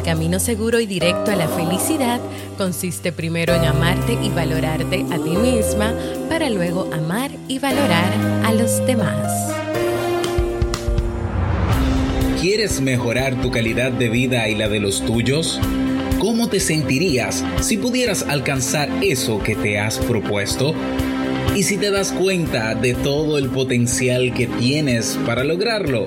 El camino seguro y directo a la felicidad consiste primero en amarte y valorarte a ti misma para luego amar y valorar a los demás. ¿Quieres mejorar tu calidad de vida y la de los tuyos? ¿Cómo te sentirías si pudieras alcanzar eso que te has propuesto? ¿Y si te das cuenta de todo el potencial que tienes para lograrlo?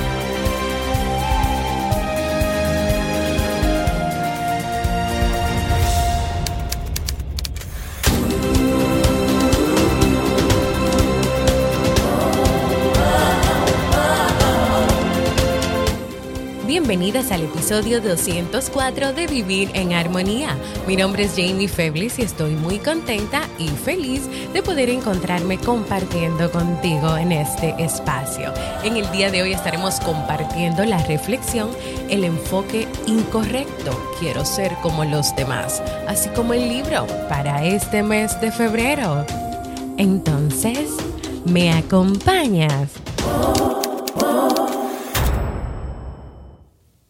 Bienvenidas al episodio 204 de Vivir en Armonía. Mi nombre es Jamie Feblis y estoy muy contenta y feliz de poder encontrarme compartiendo contigo en este espacio. En el día de hoy estaremos compartiendo la reflexión, el enfoque incorrecto, quiero ser como los demás, así como el libro para este mes de febrero. Entonces, ¿me acompañas?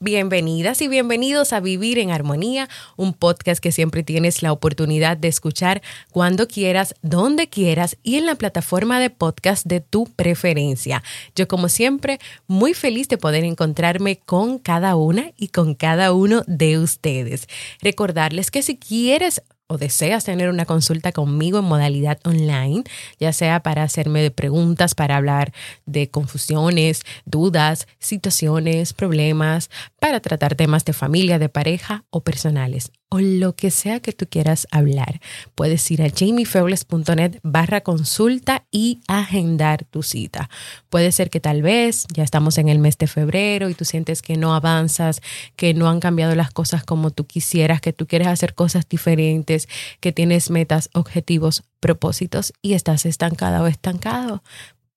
Bienvenidas y bienvenidos a Vivir en Armonía, un podcast que siempre tienes la oportunidad de escuchar cuando quieras, donde quieras y en la plataforma de podcast de tu preferencia. Yo como siempre, muy feliz de poder encontrarme con cada una y con cada uno de ustedes. Recordarles que si quieres o deseas tener una consulta conmigo en modalidad online, ya sea para hacerme preguntas, para hablar de confusiones, dudas, situaciones, problemas, para tratar temas de familia, de pareja o personales o lo que sea que tú quieras hablar. Puedes ir a jamiefebles.net barra consulta y agendar tu cita. Puede ser que tal vez ya estamos en el mes de febrero y tú sientes que no avanzas, que no han cambiado las cosas como tú quisieras, que tú quieres hacer cosas diferentes, que tienes metas, objetivos, propósitos y estás estancada o estancado.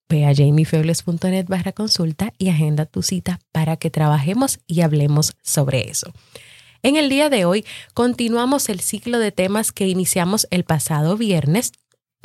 Ve a jamiefebles.net barra consulta y agenda tu cita para que trabajemos y hablemos sobre eso. En el día de hoy continuamos el ciclo de temas que iniciamos el pasado viernes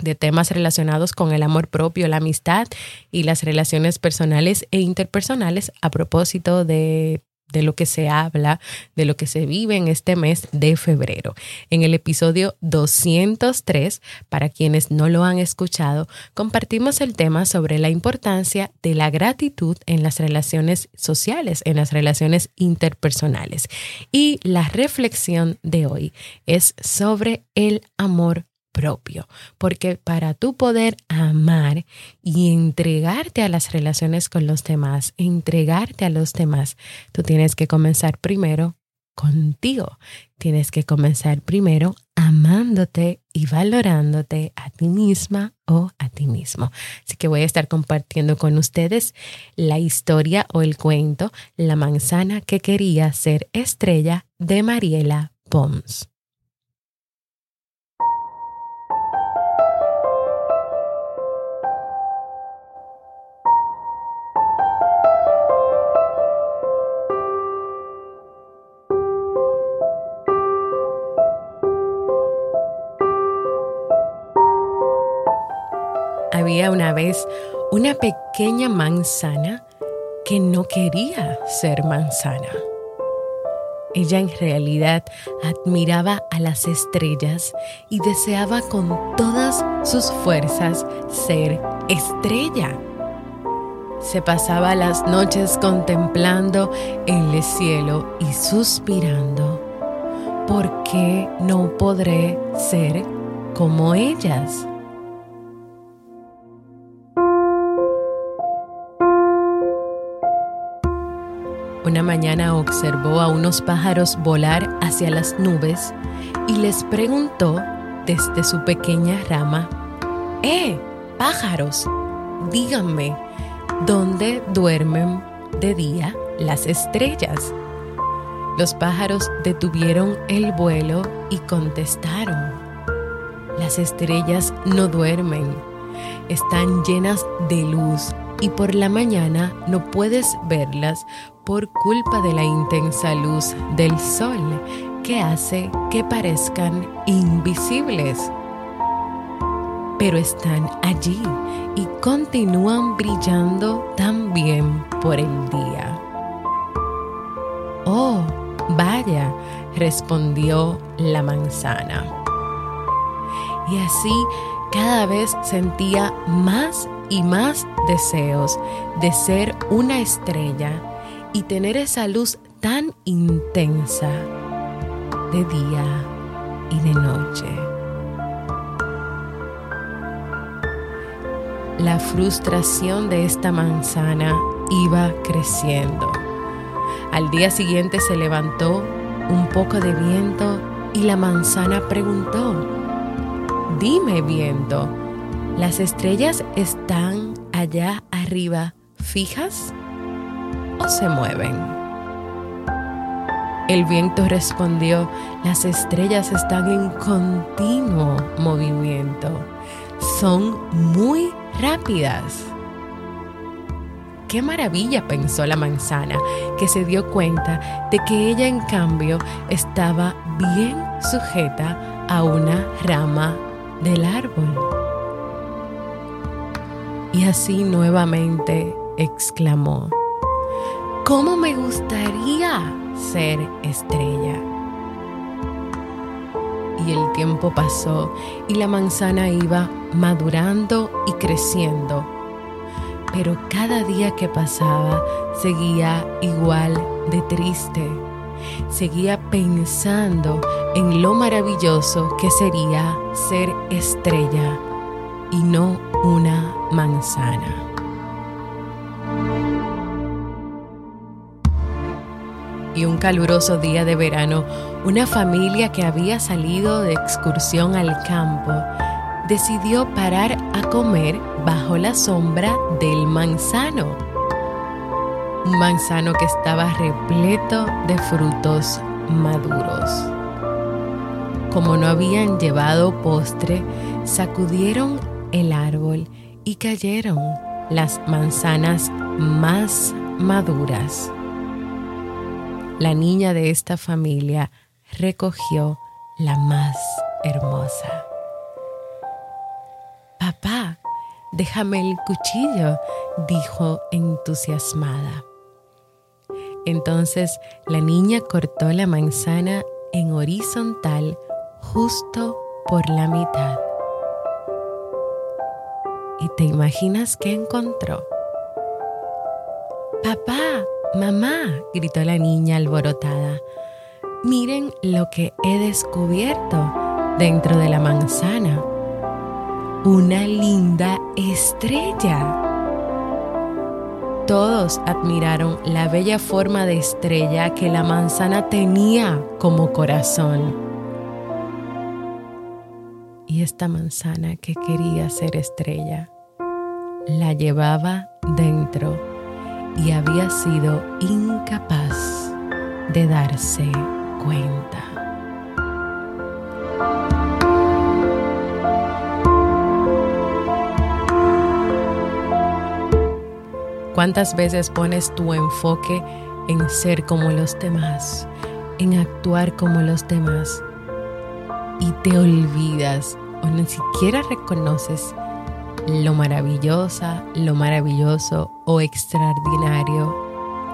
de temas relacionados con el amor propio, la amistad y las relaciones personales e interpersonales a propósito de de lo que se habla, de lo que se vive en este mes de febrero. En el episodio 203, para quienes no lo han escuchado, compartimos el tema sobre la importancia de la gratitud en las relaciones sociales, en las relaciones interpersonales. Y la reflexión de hoy es sobre el amor propio, porque para tú poder amar y entregarte a las relaciones con los demás, entregarte a los demás, tú tienes que comenzar primero contigo. Tienes que comenzar primero amándote y valorándote a ti misma o a ti mismo. Así que voy a estar compartiendo con ustedes la historia o el cuento La manzana que quería ser estrella de Mariela Pons. Había una vez una pequeña manzana que no quería ser manzana. Ella en realidad admiraba a las estrellas y deseaba con todas sus fuerzas ser estrella. Se pasaba las noches contemplando el cielo y suspirando. ¿Por qué no podré ser como ellas? Una mañana observó a unos pájaros volar hacia las nubes y les preguntó desde su pequeña rama, ¡Eh, pájaros! Díganme, ¿dónde duermen de día las estrellas? Los pájaros detuvieron el vuelo y contestaron, las estrellas no duermen, están llenas de luz y por la mañana no puedes verlas por culpa de la intensa luz del sol que hace que parezcan invisibles. Pero están allí y continúan brillando también por el día. Oh, vaya, respondió la manzana. Y así cada vez sentía más y más deseos de ser una estrella y tener esa luz tan intensa de día y de noche. La frustración de esta manzana iba creciendo. Al día siguiente se levantó un poco de viento y la manzana preguntó, Dime viento, ¿las estrellas están allá arriba fijas se mueven? El viento respondió, las estrellas están en continuo movimiento, son muy rápidas. Qué maravilla, pensó la manzana, que se dio cuenta de que ella en cambio estaba bien sujeta a una rama del árbol. Y así nuevamente exclamó, ¿cómo me gustaría ser estrella? Y el tiempo pasó y la manzana iba madurando y creciendo. Pero cada día que pasaba seguía igual de triste. Seguía pensando en lo maravilloso que sería ser estrella y no una manzana. Y un caluroso día de verano, una familia que había salido de excursión al campo decidió parar a comer bajo la sombra del manzano. Un manzano que estaba repleto de frutos maduros. Como no habían llevado postre, sacudieron el árbol y cayeron las manzanas más maduras. La niña de esta familia recogió la más hermosa. Papá, déjame el cuchillo, dijo entusiasmada. Entonces la niña cortó la manzana en horizontal justo por la mitad. ¿Y te imaginas qué encontró? Papá, mamá, gritó la niña alborotada. Miren lo que he descubierto dentro de la manzana. Una linda estrella. Todos admiraron la bella forma de estrella que la manzana tenía como corazón y esta manzana que quería ser estrella la llevaba dentro y había sido incapaz de darse cuenta. ¿Cuántas veces pones tu enfoque en ser como los demás, en actuar como los demás? y te olvidas o ni siquiera reconoces lo maravillosa, lo maravilloso o extraordinario,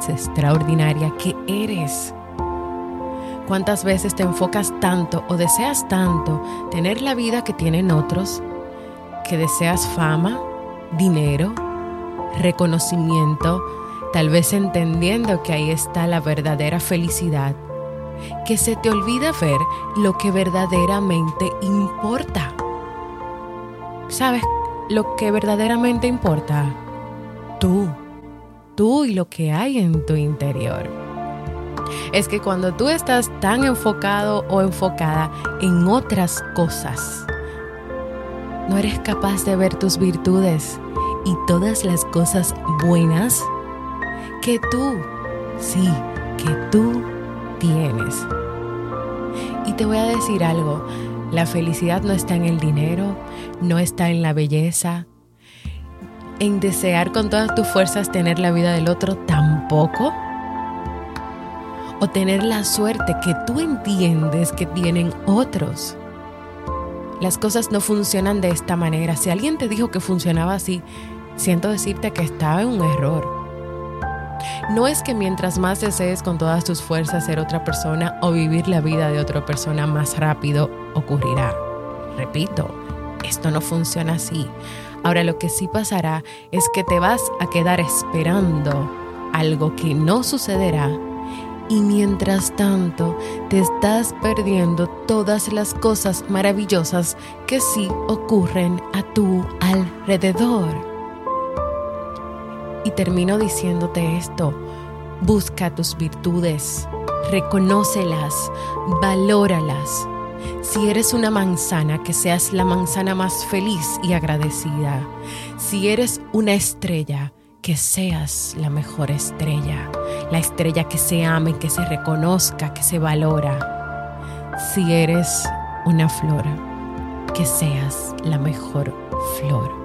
extraordinaria que eres. ¿Cuántas veces te enfocas tanto o deseas tanto tener la vida que tienen otros, que deseas fama, dinero, reconocimiento, tal vez entendiendo que ahí está la verdadera felicidad? que se te olvida ver lo que verdaderamente importa. ¿Sabes lo que verdaderamente importa? Tú, tú y lo que hay en tu interior. es que cuando tú estás tan enfocado o enfocada en otras cosas, no eres capaz de ver tus virtudes y todas las cosas buenas que tú, sí, que tú tienes. Y te voy a decir algo, la felicidad no está en el dinero, no está en la belleza, en desear con todas tus fuerzas tener la vida del otro tampoco. O tener la suerte que tú entiendes que tienen otros. Las cosas no funcionan de esta manera. Si alguien te dijo que funcionaba así, siento decirte que estaba en un error. No es que mientras más desees con todas tus fuerzas ser otra persona o vivir la vida de otra persona más rápido ocurrirá. Repito, esto no funciona así. Ahora lo que sí pasará es que te vas a quedar esperando algo que no sucederá y mientras tanto te estás perdiendo todas las cosas maravillosas que sí ocurren a tu alrededor. Y termino diciéndote esto, busca tus virtudes, reconócelas, valóralas. Si eres una manzana, que seas la manzana más feliz y agradecida. Si eres una estrella, que seas la mejor estrella, la estrella que se ame, que se reconozca, que se valora. Si eres una flor, que seas la mejor flor.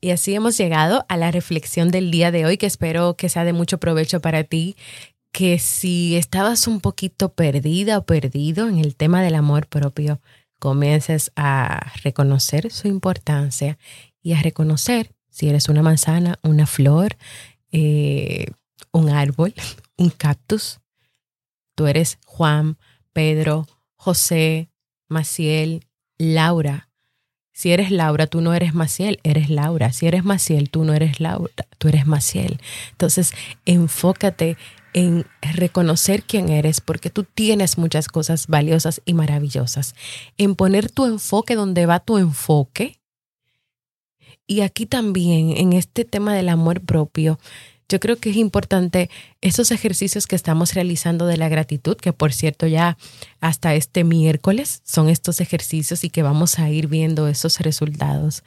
Y así hemos llegado a la reflexión del día de hoy, que espero que sea de mucho provecho para ti, que si estabas un poquito perdida o perdido en el tema del amor propio, comiences a reconocer su importancia y a reconocer si eres una manzana, una flor, eh, un árbol, un cactus. Tú eres Juan, Pedro, José, Maciel, Laura, si eres Laura, tú no eres Maciel, eres Laura. Si eres Maciel, tú no eres Laura, tú eres Maciel. Entonces, enfócate en reconocer quién eres porque tú tienes muchas cosas valiosas y maravillosas. En poner tu enfoque donde va tu enfoque. Y aquí también, en este tema del amor propio, yo creo que es importante esos ejercicios que estamos realizando de la gratitud, que por cierto ya hasta este miércoles son estos ejercicios y que vamos a ir viendo esos resultados.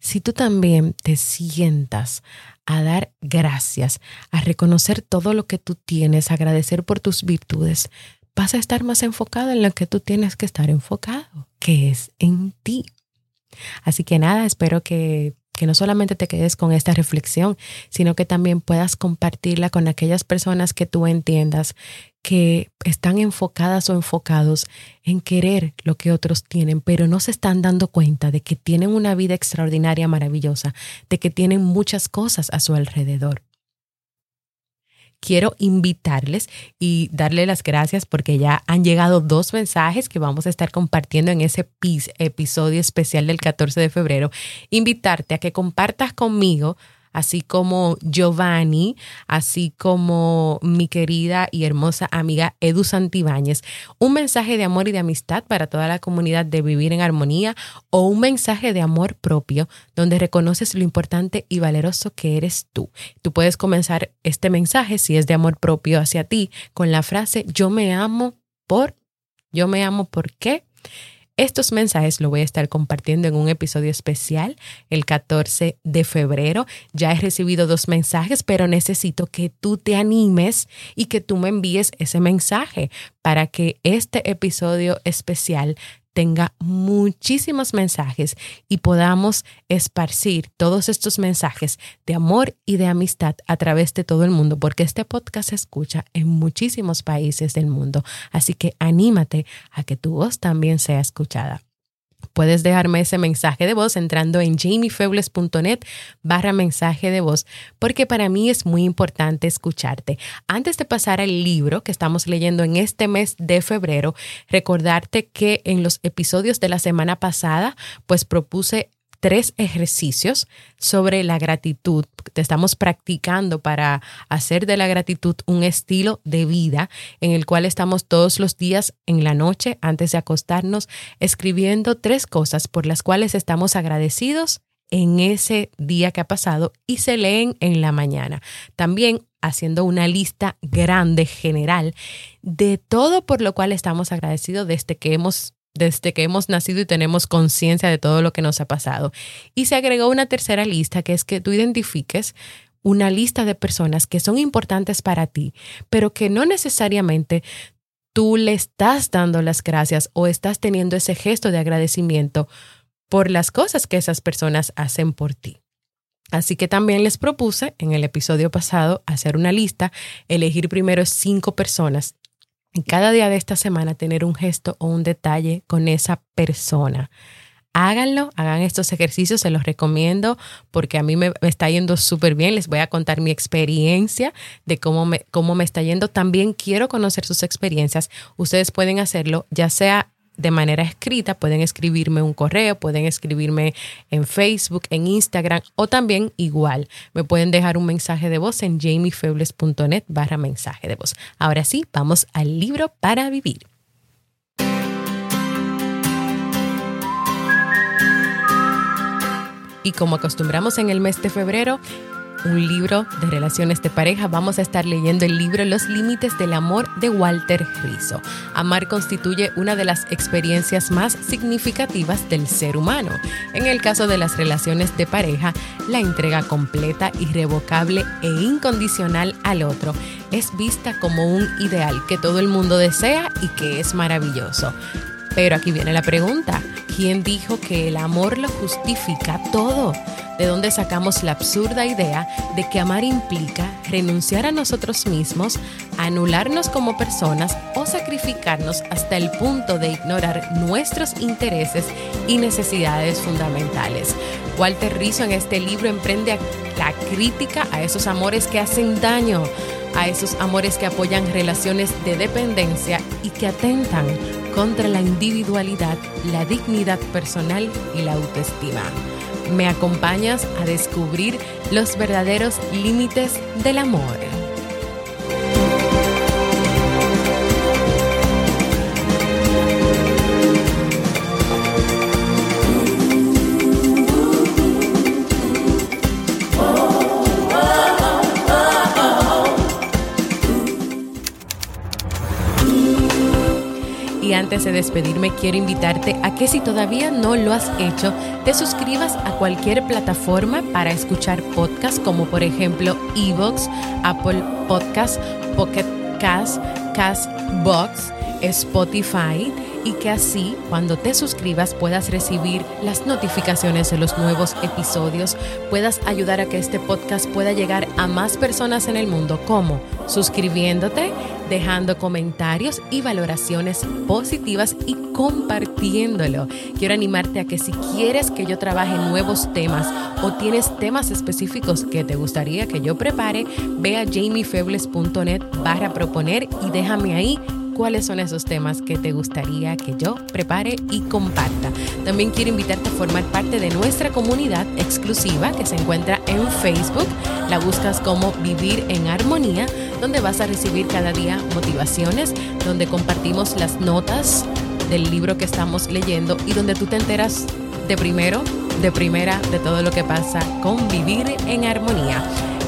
Si tú también te sientas a dar gracias, a reconocer todo lo que tú tienes, a agradecer por tus virtudes, vas a estar más enfocado en lo que tú tienes que estar enfocado, que es en ti. Así que nada, espero que que no solamente te quedes con esta reflexión, sino que también puedas compartirla con aquellas personas que tú entiendas que están enfocadas o enfocados en querer lo que otros tienen, pero no se están dando cuenta de que tienen una vida extraordinaria, maravillosa, de que tienen muchas cosas a su alrededor quiero invitarles y darle las gracias porque ya han llegado dos mensajes que vamos a estar compartiendo en ese episodio especial del 14 de febrero. Invitarte a que compartas conmigo así como Giovanni, así como mi querida y hermosa amiga Edu Santibáñez, un mensaje de amor y de amistad para toda la comunidad de vivir en armonía o un mensaje de amor propio donde reconoces lo importante y valeroso que eres tú. Tú puedes comenzar este mensaje, si es de amor propio hacia ti, con la frase yo me amo por, yo me amo por qué Estos mensajes lo voy a estar compartiendo en un episodio especial el 14 de febrero. Ya he recibido dos mensajes, pero necesito que tú te animes y que tú me envíes ese mensaje para que este episodio especial tenga muchísimos mensajes y podamos esparcir todos estos mensajes de amor y de amistad a través de todo el mundo, porque este podcast se escucha en muchísimos países del mundo. Así que anímate a que tu voz también sea escuchada. Puedes dejarme ese mensaje de voz entrando en jamiefebles.net barra mensaje de voz, porque para mí es muy importante escucharte. Antes de pasar al libro que estamos leyendo en este mes de febrero, recordarte que en los episodios de la semana pasada, pues propuse tres ejercicios sobre la gratitud. Te estamos practicando para hacer de la gratitud un estilo de vida en el cual estamos todos los días en la noche antes de acostarnos escribiendo tres cosas por las cuales estamos agradecidos en ese día que ha pasado y se leen en la mañana. También haciendo una lista grande, general, de todo por lo cual estamos agradecidos desde que hemos desde que hemos nacido y tenemos conciencia de todo lo que nos ha pasado. Y se agregó una tercera lista, que es que tú identifiques una lista de personas que son importantes para ti, pero que no necesariamente tú le estás dando las gracias o estás teniendo ese gesto de agradecimiento por las cosas que esas personas hacen por ti. Así que también les propuse en el episodio pasado hacer una lista, elegir primero cinco personas en cada día de esta semana tener un gesto o un detalle con esa persona. Háganlo, hagan estos ejercicios, se los recomiendo porque a mí me, está yendo súper bien. Les voy a contar mi experiencia de cómo me, cómo me está yendo. También quiero conocer sus experiencias. Ustedes pueden hacerlo ya sea de manera escrita, pueden escribirme un correo, pueden escribirme en Facebook, en Instagram o también igual. Me pueden dejar un mensaje de voz en jamiefebles.net barra mensaje de voz. Ahora sí, vamos al libro para vivir. Y como acostumbramos en el mes de febrero, un libro de relaciones de pareja, vamos a estar leyendo el libro Los Límites del Amor de Walter Rizzo. Amar constituye una de las experiencias más significativas del ser humano. En el caso de las relaciones de pareja, la entrega completa, irrevocable e incondicional al otro es vista como un ideal que todo el mundo desea y que es maravilloso. Pero aquí viene la pregunta, ¿quién dijo que el amor lo justifica todo? ¿De dónde sacamos la absurda idea de que amar implica renunciar a nosotros mismos, anularnos como personas o sacrificarnos hasta el punto de ignorar nuestros intereses y necesidades fundamentales? Walter Rizzo en este libro emprende la crítica a esos amores que hacen daño, a esos amores que apoyan relaciones de dependencia y que atentan contra la individualidad, la dignidad personal y la autoestima. ¿Me acompañas a descubrir los verdaderos límites del amor? Antes de despedirme quiero invitarte a que si todavía no lo has hecho, te suscribas a cualquier plataforma para escuchar podcasts como por ejemplo Evox, Apple Podcasts, Pocket Cast, Castbox, Spotify y que así cuando te suscribas puedas recibir las notificaciones de los nuevos episodios, puedas ayudar a que este podcast pueda llegar a más personas en el mundo. Como suscribiéndote, dejando comentarios y valoraciones positivas y compartiéndolo. Quiero animarte a que si quieres que yo trabaje nuevos temas o tienes temas específicos que te gustaría que yo prepare, ve a jamiefebles.net barra proponer y déjame ahí cuáles son esos temas que te gustaría que yo prepare y comparta. También quiero invitarte a formar parte de nuestra comunidad exclusiva que se encuentra en Facebook. La buscas como Vivir en Armonía, donde vas a recibir cada día motivaciones, donde compartimos las notas del libro que estamos leyendo y donde tú te enteras de primero, de primera, de todo lo que pasa con Vivir en Armonía.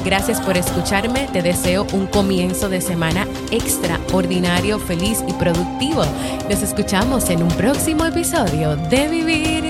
Gracias por escucharme. Te deseo un comienzo de semana extraordinario, feliz y productivo. Nos escuchamos en un próximo episodio de Vivir